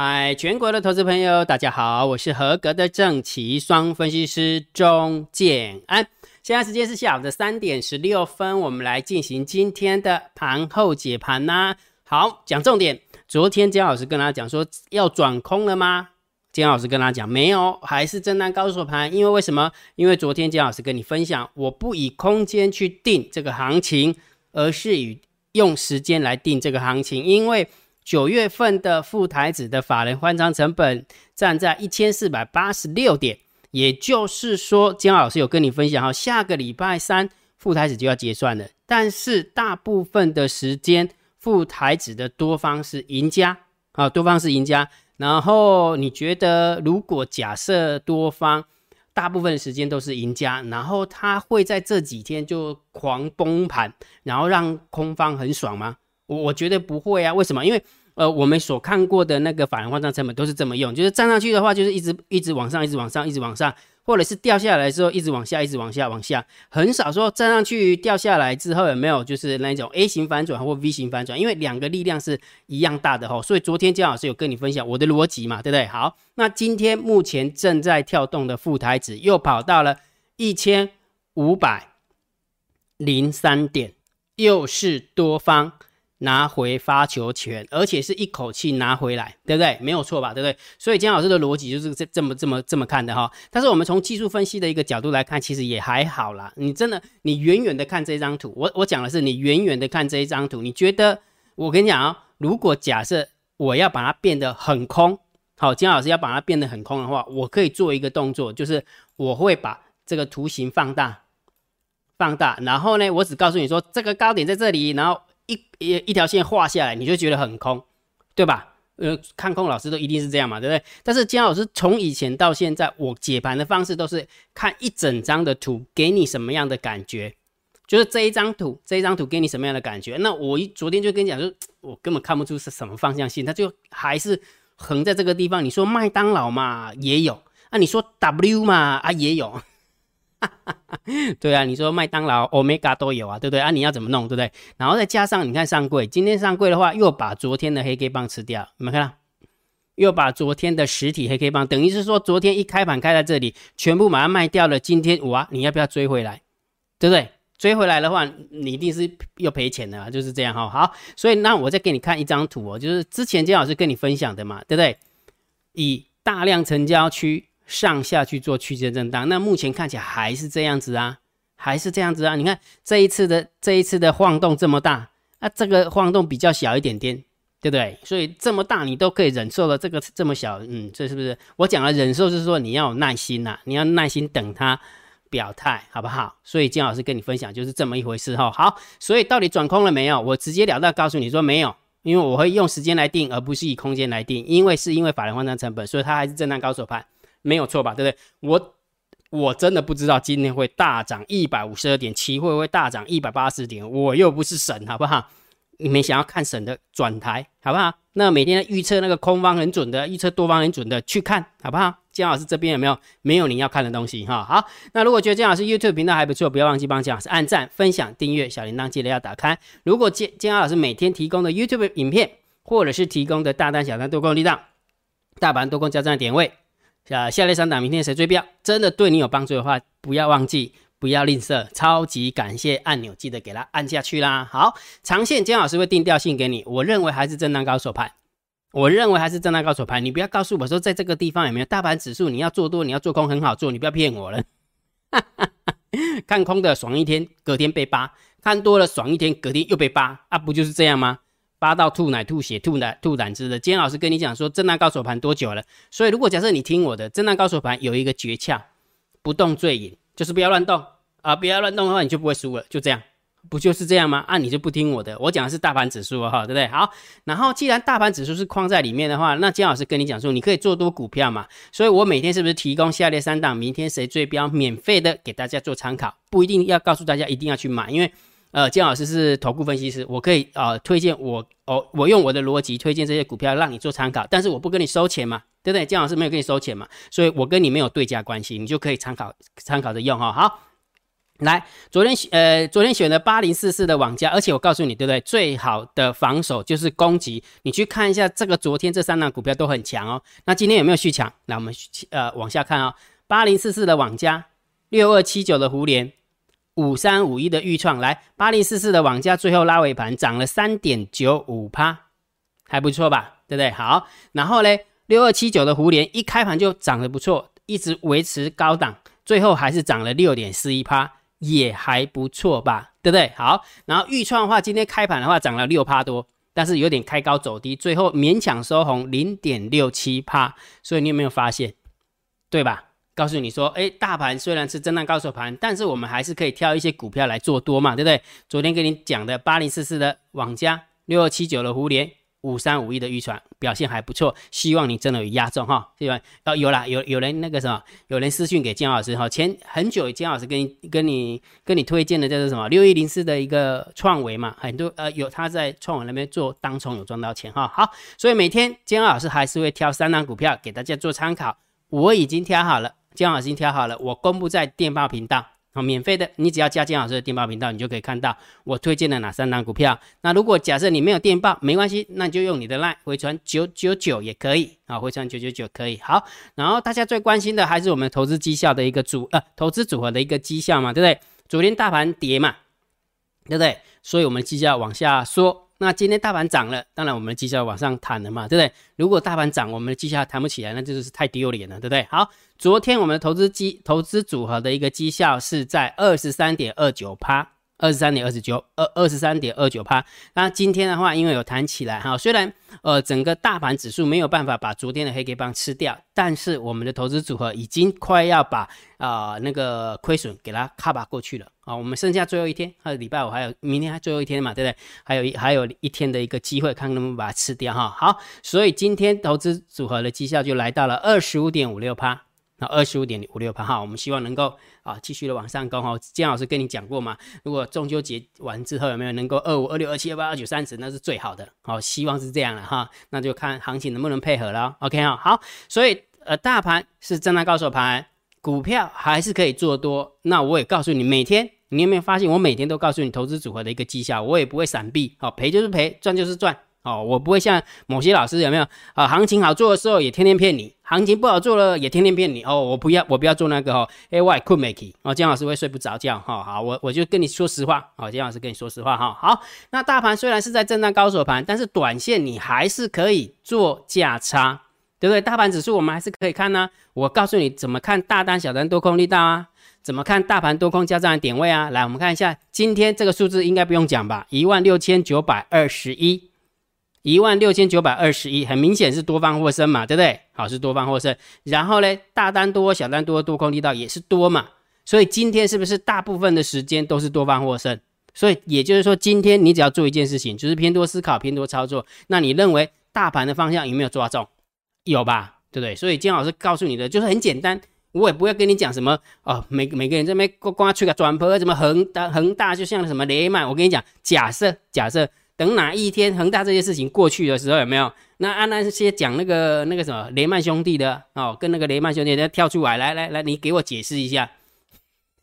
嗨，全国的投资朋友，大家好，我是合格的正奇双分析师钟建安。现在时间是下午的三点十六分，我们来进行今天的盘后解盘呐。好，讲重点。昨天姜老师跟大家讲说要转空了吗？姜老师跟大家讲没有，还是震荡高手盘。因为为什么？因为昨天姜老师跟你分享，我不以空间去定这个行情，而是以用时间来定这个行情，因为。九月份的副台子的法人换仓成本站在一千四百八十六点，也就是说，姜老师有跟你分享哈，下个礼拜三副台子就要结算了，但是大部分的时间副台子的多方是赢家啊，多方是赢家。然后你觉得，如果假设多方大部分时间都是赢家，然后他会在这几天就狂崩盘，然后让空方很爽吗？我我觉得不会啊，为什么？因为呃，我们所看过的那个法人换仓成本都是这么用，就是站上去的话，就是一直一直往上，一直往上，一直往上，或者是掉下来之后一直往下，一直往下，往下，很少说站上去掉下来之后有没有就是那种 A 型反转或 V 型反转，因为两个力量是一样大的哈，所以昨天姜老师有跟你分享我的逻辑嘛，对不对？好，那今天目前正在跳动的副台子又跑到了一千五百零三点，又是多方。拿回发球权，而且是一口气拿回来，对不对？没有错吧？对不对？所以姜老师的逻辑就是这这么这么这么看的哈。但是我们从技术分析的一个角度来看，其实也还好啦。你真的，你远远的看这张图，我我讲的是你远远的看这一张图，你觉得我跟你讲啊，如果假设我要把它变得很空，好，姜老师要把它变得很空的话，我可以做一个动作，就是我会把这个图形放大，放大，然后呢，我只告诉你说这个高点在这里，然后。一一一条线画下来，你就觉得很空，对吧？呃，看空老师都一定是这样嘛，对不对？但是姜老师从以前到现在，我解盘的方式都是看一整张的图，给你什么样的感觉？就是这一张图，这一张图给你什么样的感觉？那我一昨天就跟你讲，说我根本看不出是什么方向性，它就还是横在这个地方。你说麦当劳嘛，也有啊；你说 W 嘛，啊也有。对啊，你说麦当劳、Omega 都有啊，对不对啊？你要怎么弄，对不对？然后再加上你看上柜，今天上柜的话，又把昨天的黑 K 棒吃掉，你们看到？又把昨天的实体黑 K 棒，等于是说昨天一开盘开在这里，全部把它卖掉了。今天哇，你要不要追回来？对不对？追回来的话，你一定是又赔钱的，就是这样哈。好，所以那我再给你看一张图哦，就是之前金老师跟你分享的嘛，对不对？以大量成交区。上下去做区间震荡，那目前看起来还是这样子啊，还是这样子啊。你看这一次的这一次的晃动这么大，那这个晃动比较小一点点，对不对？所以这么大你都可以忍受了，这个这么小，嗯，这是不是？我讲了忍受是说你要有耐心呐，你要耐心等它表态，好不好？所以金老师跟你分享就是这么一回事哈。好，所以到底转空了没有？我直截了当告诉你说没有，因为我会用时间来定，而不是以空间来定，因为是因为法人换仓成本，所以它还是震荡高手盘。没有错吧？对不对？我我真的不知道今天会大涨一百五十二点，期会会大涨一百八十点。我又不是神，好不好？你们想要看神的转台，好不好？那每天预测那个空方很准的，预测多方很准的，去看好不好？姜老师这边有没有没有你要看的东西哈？好，那如果觉得姜老师 YouTube 频道还不错，不要忘记帮姜老师按赞、分享、订阅，小铃铛记得要打开。如果姜姜老师每天提供的 YouTube 影片，或者是提供的大单、小单多空力量、大盘多空交战的点位。啊，下列三档明天谁追标，真的对你有帮助的话，不要忘记，不要吝啬，超级感谢按钮记得给它按下去啦。好，长线姜老师会定调性给你，我认为还是震荡高手盘，我认为还是震荡高手盘，你不要告诉我说在这个地方有没有大盘指数，你要做多，你要做空很好做，你不要骗我了。看空的爽一天，隔天被扒；看多了爽一天，隔天又被扒，啊，不就是这样吗？八到吐奶、吐血、吐奶、吐胆汁的。今天老师跟你讲说，震荡高手盘多久了？所以如果假设你听我的，震荡高手盘有一个诀窍，不动最赢，就是不要乱动啊！不要乱动的话，你就不会输了。就这样，不就是这样吗？啊，你就不听我的，我讲的是大盘指数哈，对不对？好，然后既然大盘指数是框在里面的话，那姜老师跟你讲说，你可以做多股票嘛。所以我每天是不是提供下列三档，明天谁最标，免费的给大家做参考，不一定要告诉大家一定要去买，因为。呃，姜老师是投顾分析师，我可以啊推荐我哦，我用我的逻辑推荐这些股票让你做参考，但是我不跟你收钱嘛，对不对？姜老师没有跟你收钱嘛，所以我跟你没有对价关系，你就可以参考参考着用哈。好，来，昨天呃，昨天选的八零四四的网家，而且我告诉你，对不对？最好的防守就是攻击。你去看一下这个昨天这三档股票都很强哦。那今天有没有续强？那，我们呃往下看啊，八零四四的网家，六二七九的胡联，五三五一的豫创，来，八零四四的网价最后拉尾盘涨了三点九五趴，还不错吧？对不对？好，然后呢，六二七九的胡联一开盘就涨得不错，一直维持高档，最后还是涨了六点四一趴。也还不错吧，对不对？好，然后预创的话，今天开盘的话涨了六趴多，但是有点开高走低，最后勉强收红零点六七趴。所以你有没有发现，对吧？告诉你说，哎，大盘虽然是震荡高手盘，但是我们还是可以挑一些股票来做多嘛，对不对？昨天跟你讲的八零四四的网加，六二七九的互联。五三五一的预传表现还不错，希望你真的有压中哈，希望哦有啦，有有人那个什么，有人私讯给姜老师哈，前很久姜老师跟你 跟你跟你推荐的叫做什么六一零四的一个创维嘛，很多呃有他在创维那边做当冲有赚到钱哈，好，所以每天姜老师还是会挑三档股票给大家做参考，我已经挑好了，姜老师已经挑好了，我公布在电报频道。好免费的，你只要加金老师的电报频道，你就可以看到我推荐的哪三档股票。那如果假设你没有电报，没关系，那你就用你的 line 回传九九九也可以啊，回传九九九可以。好，然后大家最关心的还是我们投资绩效的一个组呃投资组合的一个绩效嘛，对不对？昨天大盘跌嘛，对不对？所以我们绩效往下缩。那今天大盘涨了，当然我们的绩效往上弹了嘛，对不对？如果大盘涨，我们的绩效弹不起来，那就是太丢脸了，对不对？好，昨天我们的投资基投资组合的一个绩效是在二十三点二九趴。二十三点二十九，二二十三点二九趴。那今天的话，因为有弹起来哈，虽然呃整个大盘指数没有办法把昨天的黑 K 棒吃掉，但是我们的投资组合已经快要把啊那个亏损给它卡把过去了啊。我们剩下最后一天，还有礼拜五，还有明天还最后一天嘛，对不对？还有一还有一天的一个机会，看能不能把它吃掉哈。好，所以今天投资组合的绩效就来到了二十五点五六趴。那二十五点五六趴哈，我们希望能够啊继续的往上攻哈。姜老师跟你讲过嘛，如果中秋节完之后有没有能够二五二六二七二八二九三十，那是最好的。好，希望是这样了哈。那就看行情能不能配合了。OK 哈，好，所以呃大盘是震荡高手盘，股票还是可以做多。那我也告诉你，每天你有没有发现，我每天都告诉你投资组合的一个绩效，我也不会闪避。好，赔就是赔，赚就是赚。哦，我不会像某些老师有没有啊？行情好做的时候也天天骗你，行情不好做了也天天骗你。哦，我不要，我不要做那个哦。A Y 困 make 哦，姜老师会睡不着觉。哈，好，我我就跟你说实话。哦，姜老师跟你说实话哈。好，那大盘虽然是在震荡高手盘，但是短线你还是可以做价差，对不对？大盘指数我们还是可以看呢。我告诉你怎么看大单、小单、多空力道啊？怎么看大盘多空交战的点位啊？来，我们看一下今天这个数字应该不用讲吧？一万六千九百二十一。一万六千九百二十一，很明显是多方获胜嘛，对不对？好，是多方获胜。然后呢，大单多，小单多，多空力道也是多嘛。所以今天是不是大部分的时间都是多方获胜？所以也就是说，今天你只要做一件事情，就是偏多思考，偏多操作。那你认为大盘的方向有没有抓中？有吧，对不对？所以金老师告诉你的就是很简单，我也不会跟你讲什么哦，每每个人这边呱呱吹个转坡，什么恒大恒大就像什么雷曼。我跟你讲，假设假设。等哪一天恒大这些事情过去的时候，有没有？那按那些讲那个那个什么雷曼兄弟的哦，跟那个雷曼兄弟再跳出来，来来来，你给我解释一下。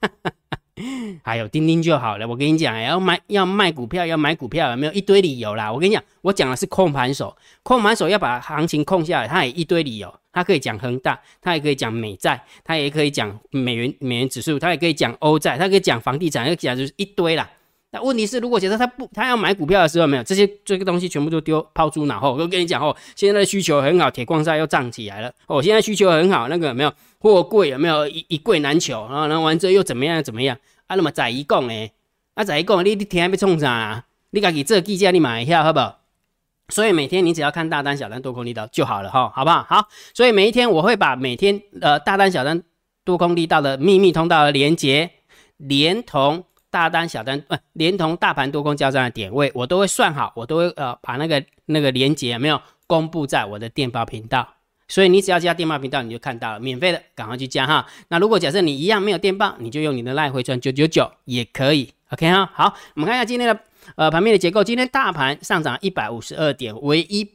还有钉钉就好了。我跟你讲，要买要卖股票要买股票，有没有一堆理由啦？我跟你讲，我讲的是控盘手，控盘手要把行情控下来，他也一堆理由。他可以讲恒大，他也可以讲美债，他也可以讲美元美元指数，他也可以讲欧债，他可以讲房地产，要讲就是一堆啦。那问题是，如果假设他不，他要买股票的时候，没有这些这个东西全部都丢抛诸脑后。我跟你讲哦，现在的需求很好，铁矿砂又涨起来了。哦，现在需求很好，那个没有货柜有没有一一柜难求啊？然后完之后又怎么样怎么样？啊，那么在一讲诶，啊在一讲，你你天要冲啥？你家己这记者你买一下好不好？所以每天你只要看大单、小单、多空力道就好了哈，好不好？好，所以每一天我会把每天呃大单、小单、多空力道的秘密通道的连接，连同。大单、小单，呃，连同大盘多空交战的点位，我都会算好，我都会呃把那个那个连接没有公布在我的电报频道，所以你只要加电报频道，你就看到了，免费的，赶快去加哈。那如果假设你一样没有电报，你就用你的赖回传九九九也可以，OK 哈。好，我们看一下今天的呃盘面的结构，今天大盘上涨一百五十二点，唯一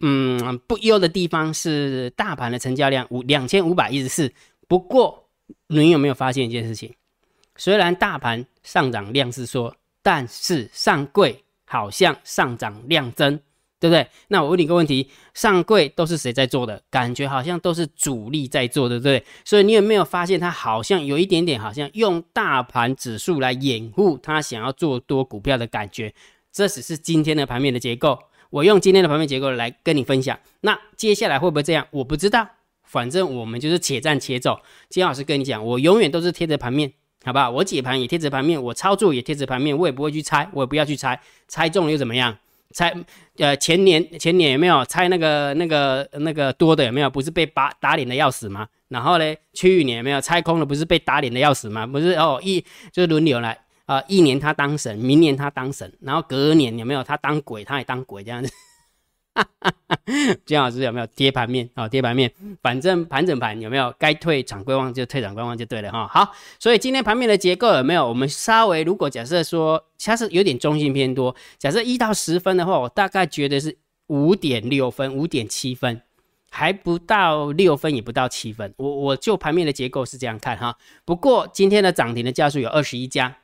嗯不优的地方是大盘的成交量五两千五百一十四。不过你有没有发现一件事情？虽然大盘上涨量是说，但是上柜好像上涨量增，对不对？那我问你个问题，上柜都是谁在做的？感觉好像都是主力在做，对不对？所以你有没有发现，它好像有一点点，好像用大盘指数来掩护他想要做多股票的感觉？这只是今天的盘面的结构。我用今天的盘面结构来跟你分享，那接下来会不会这样？我不知道，反正我们就是且战且走。金老师跟你讲，我永远都是贴着盘面，好不好？我解盘也贴着盘面，我操作也贴着盘面，我也不会去猜，我也不要去猜，猜中了又怎么样？猜呃前年前年有没有猜那个那个那个多的有没有？不是被打打脸的要死吗？然后呢，去年有没有猜空了？不是被打脸的要死吗？不是哦，一就是轮流来。啊，一年他当神，明年他当神，然后隔年有没有他当鬼，他也当鬼这样子。金老师有没有贴盘面啊？贴盘面，反正盘整盘有没有该退场观望就退场观望就对了哈。好，所以今天盘面的结构有没有？我们稍微如果假设说它是有点中性偏多，假设一到十分的话，我大概觉得是五点六分、五点七分，还不到六分，也不到七分。我我就盘面的结构是这样看哈。不过今天的涨停的家数有二十一家。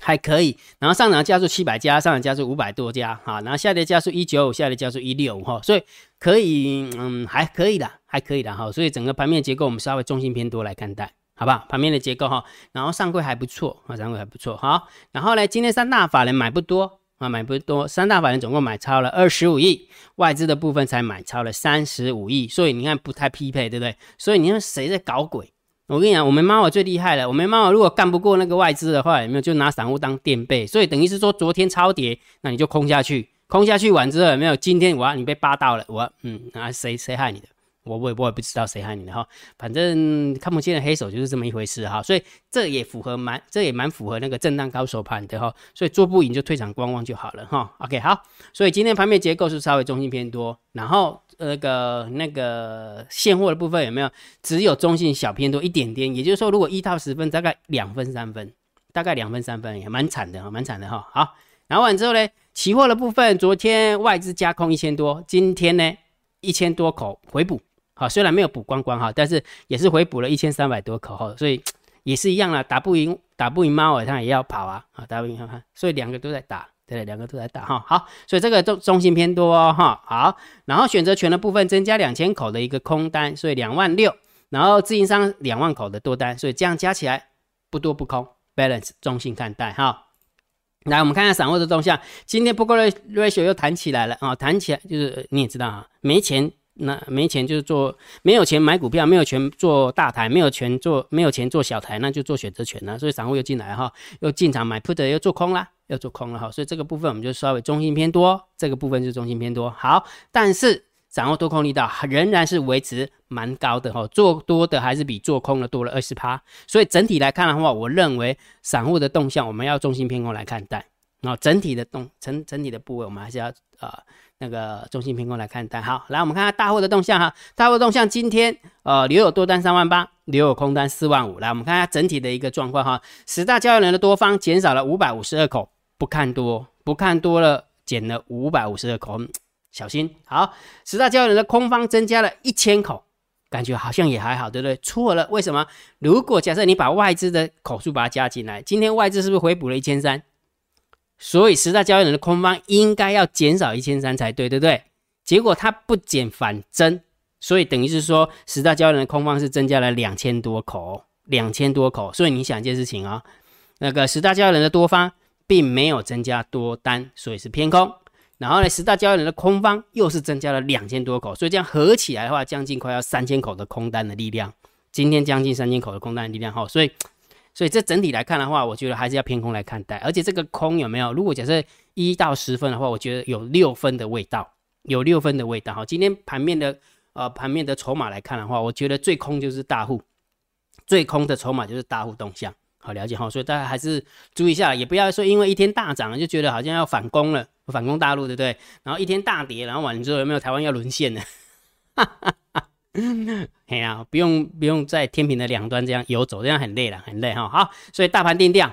还可以，然后上涨加速七百家，上涨加速五百多家，哈，然后下跌加速一九五，下跌加速一六五，哈，所以可以，嗯，还可以的，还可以的，哈，所以整个盘面结构我们稍微中心偏多来看待，好不好？盘面的结构哈，然后上柜还不错，啊，上柜还不错，好，然后呢，今天三大法人买不多啊，买不多，三大法人总共买超了二十五亿，外资的部分才买超了三十五亿，所以你看不太匹配，对不对？所以你说谁在搞鬼？我跟你讲，我们妈我最厉害了。我们妈我如果干不过那个外资的话，有没有就拿散户当垫背？所以等于是说，昨天超跌，那你就空下去，空下去完之后有没有？今天我要你被扒到了，我嗯，啊谁谁害你的？我我我也不知道谁害你的哈，反正看不见的黑手就是这么一回事哈，所以这也符合蛮，这也蛮符合那个震荡高手盘的哈，所以做不赢就退场观望就好了哈。OK 好，所以今天盘面结构是稍微中性偏多，然后那个那个现货的部分有没有？只有中性小偏多一点点，也就是说如果一到十分大概两分三分，大概两分三分也蛮惨的哈，蛮惨的哈。好，然后完之后呢，期货的部分昨天外资加空一千多，今天呢一千多口回补。好，虽然没有补光光哈，但是也是回补了一千三百多口哈，所以也是一样啦，打不赢打不赢猫儿，它也要跑啊，啊，打不赢看看，所以两个都在打，对，两个都在打哈，好，所以这个中中心偏多哦哈，好，然后选择权的部分增加两千口的一个空单，所以两万六，然后自营商两万口的多单，所以这样加起来不多不空，balance 中性看待哈。来，我们看看散户的动向，今天不过 ratio 又弹起来了啊，弹起来就是你也知道啊，没钱。那没钱就是做，没有钱买股票，没有钱做大台，没有钱做，没有钱做小台，那就做选择权了。所以散户又进来哈，又进场买 put 又做空啦，又做空了哈。所以这个部分我们就稍微中心偏多，这个部分是中心偏多。好，但是散户多空力道仍然是维持蛮高的哈，做多的还是比做空的多了二十趴。所以整体来看的话，我认为散户的动向我们要中心偏空来看待。然后整体的动整整体的部位，我们还是要呃那个中性偏空来看待。好，来我们看看大货的动向哈，大货动向今天呃留有多单三万八，留有空单四万五。来我们看下整体的一个状况哈，十大交易人的多方减少了五百五十二口，不看多不看多了，减了五百五十二口，小心。好，十大交易人的空方增加了一千口，感觉好像也还好，对不对？错了，为什么？如果假设你把外资的口数把它加进来，今天外资是不是回补了一千三？所以十大交易人的空方应该要减少一千三才对，对不对？结果它不减反增，所以等于是说十大交易人的空方是增加了两千多口，两千多口。所以你想一件事情啊，那个十大交易人的多方并没有增加多单，所以是偏空。然后呢，十大交易人的空方又是增加了两千多口，所以这样合起来的话，将近快要三千口的空单的力量。今天将近三千口的空单的力量哈，所以。所以这整体来看的话，我觉得还是要偏空来看待。而且这个空有没有？如果假设一到十分的话，我觉得有六分的味道，有六分的味道。哈，今天盘面的呃盘面的筹码来看的话，我觉得最空就是大户，最空的筹码就是大户动向。好了解哈，所以大家还是注意一下，也不要说因为一天大涨就觉得好像要反攻了，反攻大陆，对不对？然后一天大跌，然后完了之后有没有台湾要沦陷呢？哈哈。哎呀，不用不用在天平的两端这样游走，这样很累了，很累哈。好，所以大盘定调，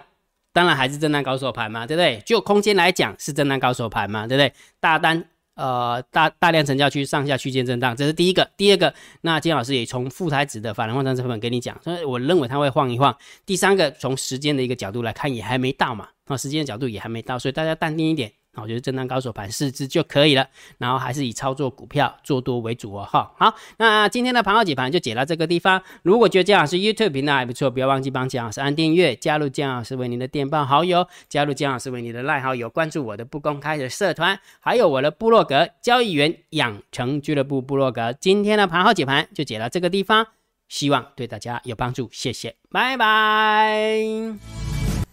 当然还是震荡高手盘嘛，对不对？就空间来讲是震荡高手盘嘛，对不对？大单呃大大量成交区上下区间震荡，这是第一个。第二个，那金老师也从副台子的法人换仓成本跟你讲，所以我认为它会晃一晃。第三个，从时间的一个角度来看，也还没到嘛，啊，时间的角度也还没到，所以大家淡定一点。我觉得震荡高手盘四支就可以了，然后还是以操作股票做多为主哦。哈，好，那今天的盘后解盘就解到这个地方。如果觉得姜老师 YouTube 频道还不错，不要忘记帮姜老师按订阅，加入姜老师为您的电报好友，加入姜老师为您的赖好友，关注我的不公开的社团，还有我的部落格交易员养成俱乐部部落格。今天的盘后解盘就解到这个地方，希望对大家有帮助，谢谢，拜拜。